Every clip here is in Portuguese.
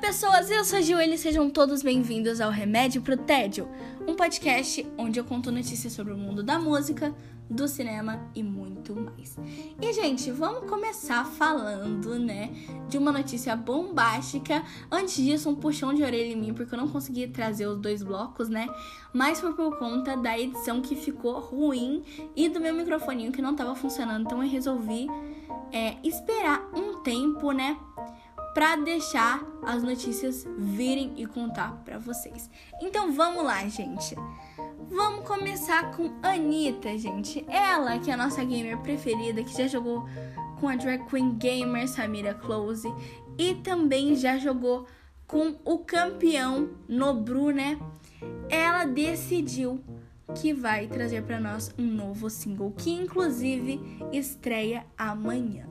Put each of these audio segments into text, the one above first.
Pessoas, eu sou a Gil e sejam todos bem-vindos ao Remédio pro Tédio, um podcast onde eu conto notícias sobre o mundo da música, do cinema e muito mais. E, gente, vamos começar falando, né, de uma notícia bombástica. Antes disso, um puxão de orelha em mim, porque eu não consegui trazer os dois blocos, né, mas foi por conta da edição que ficou ruim e do meu microfoninho que não tava funcionando, então eu resolvi é, esperar um tempo, né, para deixar as notícias virem e contar para vocês. Então vamos lá, gente. Vamos começar com Anitta, gente. Ela que é a nossa gamer preferida, que já jogou com a drag queen gamer Samira Close e também já jogou com o campeão Nobru, né? Ela decidiu que vai trazer para nós um novo single que inclusive estreia amanhã.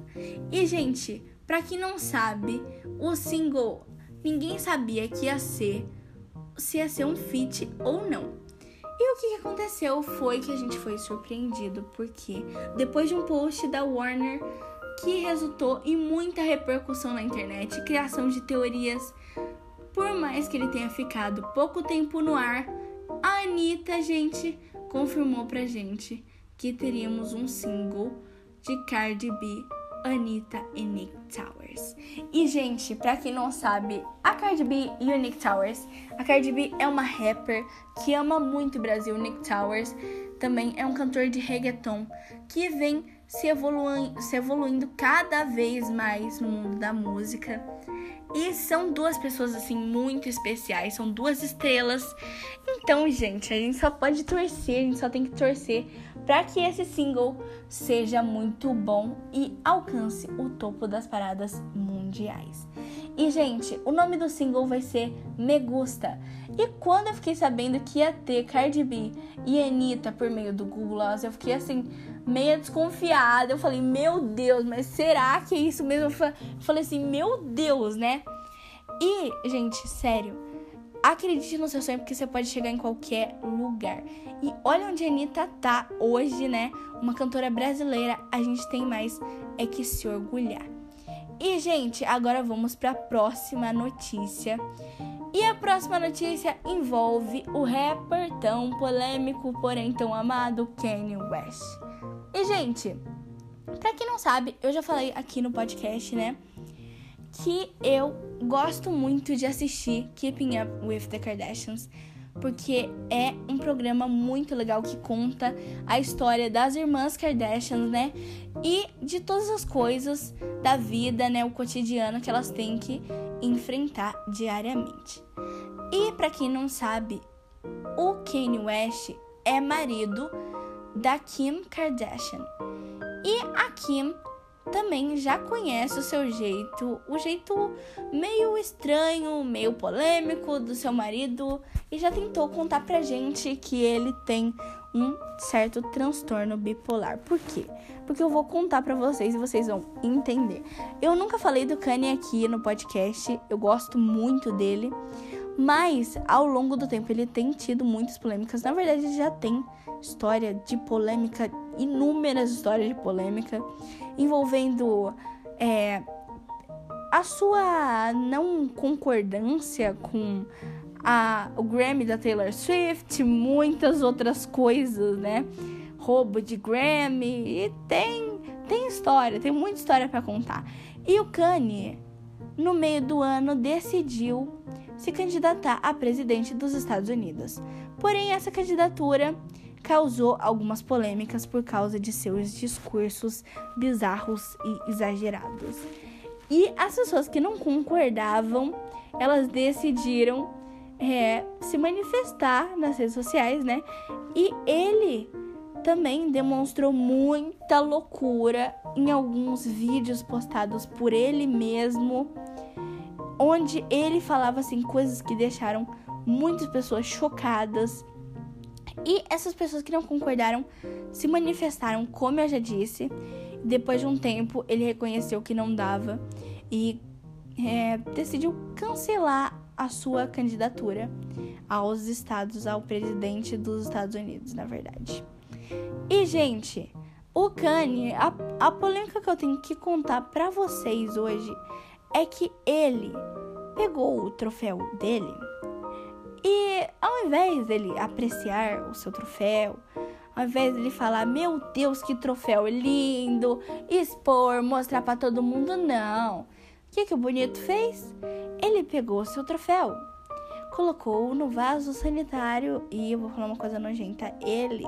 E gente, para quem não sabe, o single ninguém sabia que ia ser se ia ser um feat ou não. E o que aconteceu foi que a gente foi surpreendido porque depois de um post da Warner que resultou em muita repercussão na internet, criação de teorias, por mais que ele tenha ficado pouco tempo no ar, a Anitta, gente, confirmou pra gente que teríamos um single de Cardi B Anitta e Nick Towers. E, gente, pra quem não sabe, a Cardi B e o Nick Towers, a Cardi B é uma rapper que ama muito o Brasil. O Nick Towers também é um cantor de reggaeton que vem se, evoluindo, se evoluindo cada vez mais no mundo da música. E são duas pessoas assim muito especiais, são duas estrelas. Então, gente, a gente só pode torcer, a gente só tem que torcer para que esse single seja muito bom e alcance o topo das paradas mundiais. E, gente, o nome do single vai ser Me Gusta. E quando eu fiquei sabendo que ia ter Cardi B e Anitta por meio do Google eu fiquei assim, meio desconfiada. Eu falei, meu Deus, mas será que é isso mesmo? Eu falei assim, meu Deus, né? E, gente, sério Acredite no seu sonho porque você pode chegar em qualquer lugar. E olha onde a Anitta tá hoje, né? Uma cantora brasileira, a gente tem mais é que se orgulhar. E, gente, agora vamos para a próxima notícia. E a próxima notícia envolve o rapper tão polêmico, porém tão amado, Kanye West. E, gente, pra quem não sabe, eu já falei aqui no podcast, né? Que eu gosto muito de assistir Keeping Up with the Kardashians, porque é um programa muito legal que conta a história das irmãs Kardashians, né? E de todas as coisas da vida, né, o cotidiano que elas têm que enfrentar diariamente. E para quem não sabe, o Kanye West é marido da Kim Kardashian. E a Kim também já conhece o seu jeito, o jeito meio estranho, meio polêmico do seu marido e já tentou contar pra gente que ele tem um certo transtorno bipolar. Por quê? Porque eu vou contar para vocês e vocês vão entender. Eu nunca falei do Kanye aqui no podcast, eu gosto muito dele, mas ao longo do tempo ele tem tido muitas polêmicas. Na verdade, ele já tem história de polêmica, inúmeras histórias de polêmica envolvendo é, a sua não concordância com a, o Grammy da Taylor Swift, muitas outras coisas, né? Roubo de Grammy e tem tem história, tem muita história para contar. E o Kanye, no meio do ano, decidiu se candidatar a presidente dos Estados Unidos. Porém, essa candidatura causou algumas polêmicas por causa de seus discursos bizarros e exagerados. E as pessoas que não concordavam, elas decidiram é, se manifestar nas redes sociais, né? E ele também demonstrou muita loucura em alguns vídeos postados por ele mesmo, onde ele falava assim coisas que deixaram muitas pessoas chocadas e essas pessoas que não concordaram se manifestaram, como eu já disse. Depois de um tempo, ele reconheceu que não dava e é, decidiu cancelar a sua candidatura aos estados, ao presidente dos Estados Unidos, na verdade. E, gente, o Kanye, a, a polêmica que eu tenho que contar para vocês hoje é que ele pegou o troféu dele e ao invés dele apreciar o seu troféu, ao invés dele falar, meu Deus, que troféu lindo, expor, mostrar para todo mundo, não. O que, que o bonito fez? Ele pegou seu troféu, colocou no vaso sanitário e eu vou falar uma coisa nojenta. Ele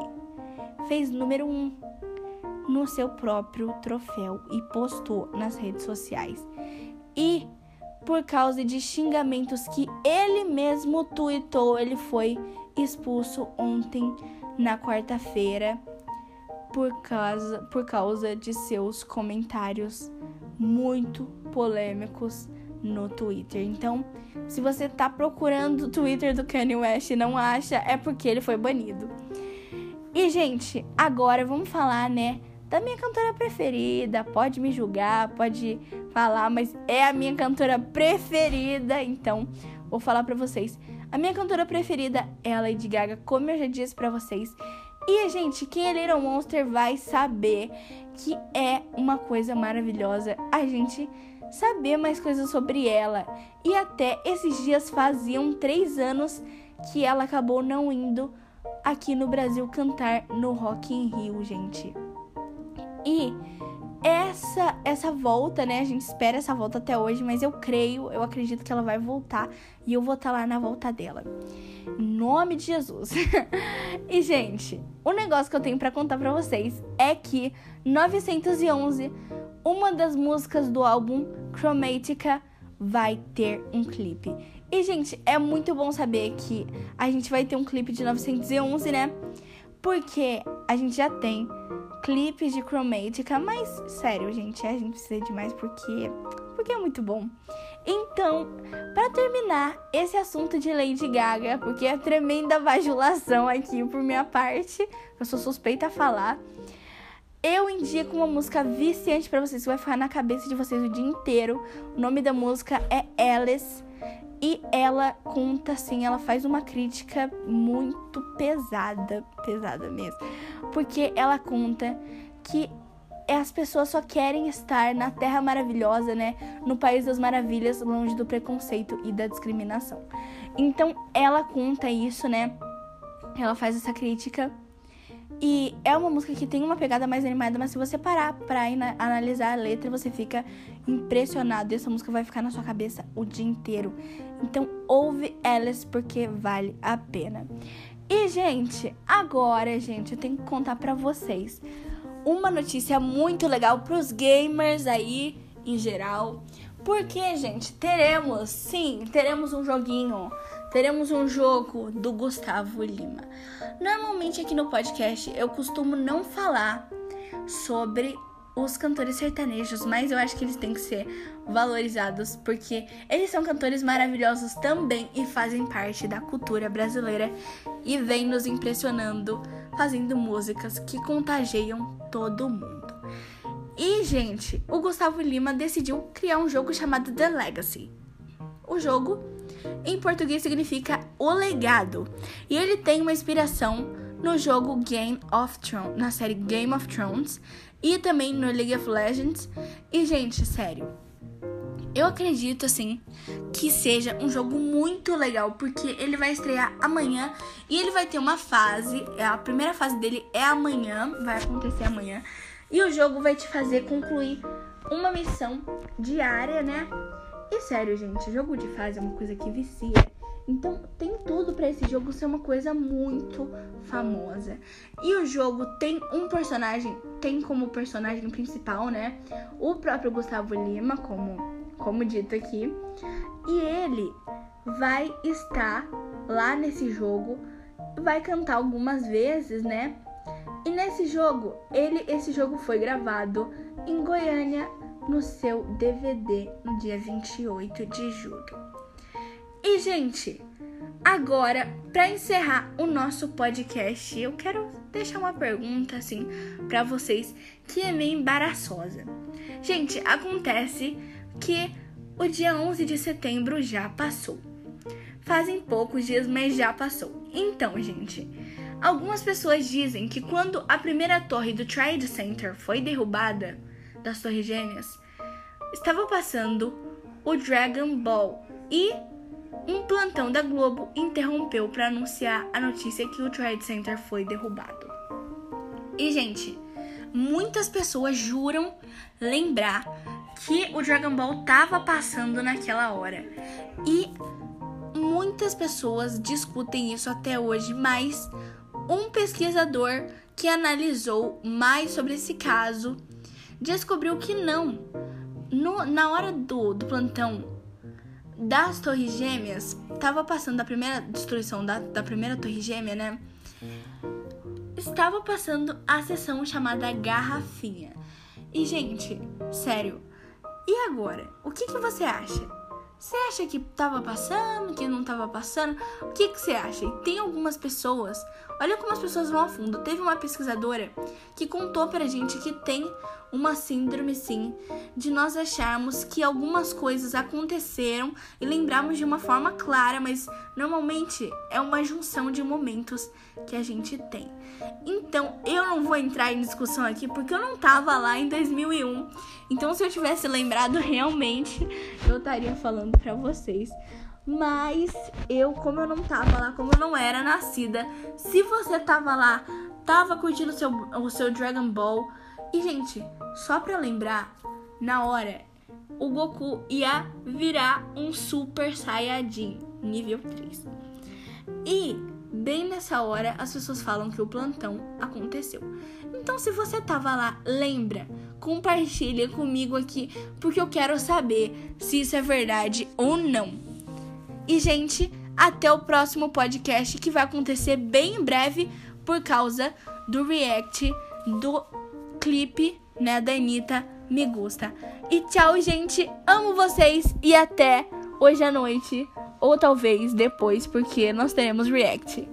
fez número um no seu próprio troféu e postou nas redes sociais. E por causa de xingamentos que ele mesmo tweetou, ele foi expulso ontem na quarta-feira por causa, por causa de seus comentários muito polêmicos no Twitter. Então, se você tá procurando o Twitter do Kanye West e não acha, é porque ele foi banido. E, gente, agora vamos falar, né, da minha cantora preferida. Pode me julgar, pode falar, mas é a minha cantora preferida. Então, vou falar para vocês. A minha cantora preferida é a Lady Gaga, como eu já disse para vocês. E, gente, quem é Little Monster vai saber que é uma coisa maravilhosa a gente saber mais coisas sobre ela. E até esses dias faziam três anos que ela acabou não indo aqui no Brasil cantar no Rock in Rio, gente. E essa essa volta, né? A gente espera essa volta até hoje, mas eu creio, eu acredito que ela vai voltar e eu vou estar tá lá na volta dela. Em nome de Jesus. e gente, o negócio que eu tenho para contar para vocês é que 911, uma das músicas do álbum Chromatica vai ter um clipe. E gente, é muito bom saber que a gente vai ter um clipe de 911, né? Porque a gente já tem clipes de Chromatica, mas sério, gente, a gente precisa de mais porque porque é muito bom. Então, para terminar esse assunto de Lady Gaga, porque é tremenda vajulação aqui por minha parte, eu sou suspeita a falar. Eu indico uma música viciante para vocês, que vai ficar na cabeça de vocês o dia inteiro. O nome da música é Alice e ela conta assim, ela faz uma crítica muito pesada, pesada mesmo. Porque ela conta que as pessoas só querem estar na terra maravilhosa, né? No país das maravilhas, longe do preconceito e da discriminação. Então, ela conta isso, né? Ela faz essa crítica e é uma música que tem uma pegada mais animada, mas se você parar pra analisar a letra, você fica impressionado. E essa música vai ficar na sua cabeça o dia inteiro. Então ouve Alice porque vale a pena. E, gente, agora, gente, eu tenho que contar pra vocês uma notícia muito legal pros gamers aí em geral. Porque, gente, teremos, sim, teremos um joguinho teremos um jogo do Gustavo Lima. Normalmente aqui no podcast eu costumo não falar sobre os cantores sertanejos, mas eu acho que eles têm que ser valorizados porque eles são cantores maravilhosos também e fazem parte da cultura brasileira e vêm nos impressionando fazendo músicas que contagiam todo mundo. E, gente, o Gustavo Lima decidiu criar um jogo chamado The Legacy. O jogo em português significa o legado. E ele tem uma inspiração no jogo Game of Thrones, na série Game of Thrones e também no League of Legends. E gente, sério, eu acredito assim que seja um jogo muito legal porque ele vai estrear amanhã e ele vai ter uma fase, é, a primeira fase dele é amanhã, vai acontecer amanhã. E o jogo vai te fazer concluir uma missão diária, né? E sério, gente, jogo de fase é uma coisa que vicia. Então tem tudo para esse jogo ser uma coisa muito famosa. E o jogo tem um personagem, tem como personagem principal, né? O próprio Gustavo Lima, como, como dito aqui. E ele vai estar lá nesse jogo, vai cantar algumas vezes, né? E nesse jogo, ele esse jogo foi gravado em Goiânia, no seu DVD no dia 28 de julho. E, gente, agora, para encerrar o nosso podcast, eu quero deixar uma pergunta assim para vocês que é meio embaraçosa. Gente, acontece que o dia 11 de setembro já passou. Fazem poucos dias, mas já passou. Então, gente, algumas pessoas dizem que quando a primeira torre do Trade Center foi derrubada, das Torres Gêmeas, estava passando o Dragon Ball E um plantão da Globo interrompeu para anunciar a notícia que o Trade Center foi derrubado. E, gente, muitas pessoas juram lembrar que o Dragon Ball tava passando naquela hora. E muitas pessoas discutem isso até hoje, mas um pesquisador que analisou mais sobre esse caso descobriu que não. No, na hora do, do plantão das Torres Gêmeas, tava passando a primeira destruição da, da primeira Torre Gêmea, né? Estava passando a sessão chamada Garrafinha. E, gente, sério, e agora? O que, que você acha? Você acha que tava passando, que não tava passando? O que, que você acha? E tem algumas pessoas, olha como as pessoas vão a fundo. Teve uma pesquisadora que contou pra gente que tem uma síndrome, sim, de nós acharmos que algumas coisas aconteceram e lembrarmos de uma forma clara, mas normalmente é uma junção de momentos que a gente tem. Então, eu não vou entrar em discussão aqui porque eu não tava lá em 2001. Então, se eu tivesse lembrado realmente, eu estaria falando para vocês. Mas eu, como eu não tava lá, como eu não era nascida, se você tava lá, tava curtindo seu, o seu Dragon Ball, e, gente, só pra lembrar, na hora, o Goku ia virar um Super Saiyajin, nível 3. E, bem nessa hora, as pessoas falam que o plantão aconteceu. Então, se você tava lá, lembra, compartilha comigo aqui, porque eu quero saber se isso é verdade ou não. E, gente, até o próximo podcast que vai acontecer bem em breve por causa do react do clipe, né, da Anitta, Me Gusta. E tchau, gente. Amo vocês e até hoje à noite. Ou talvez depois, porque nós teremos react.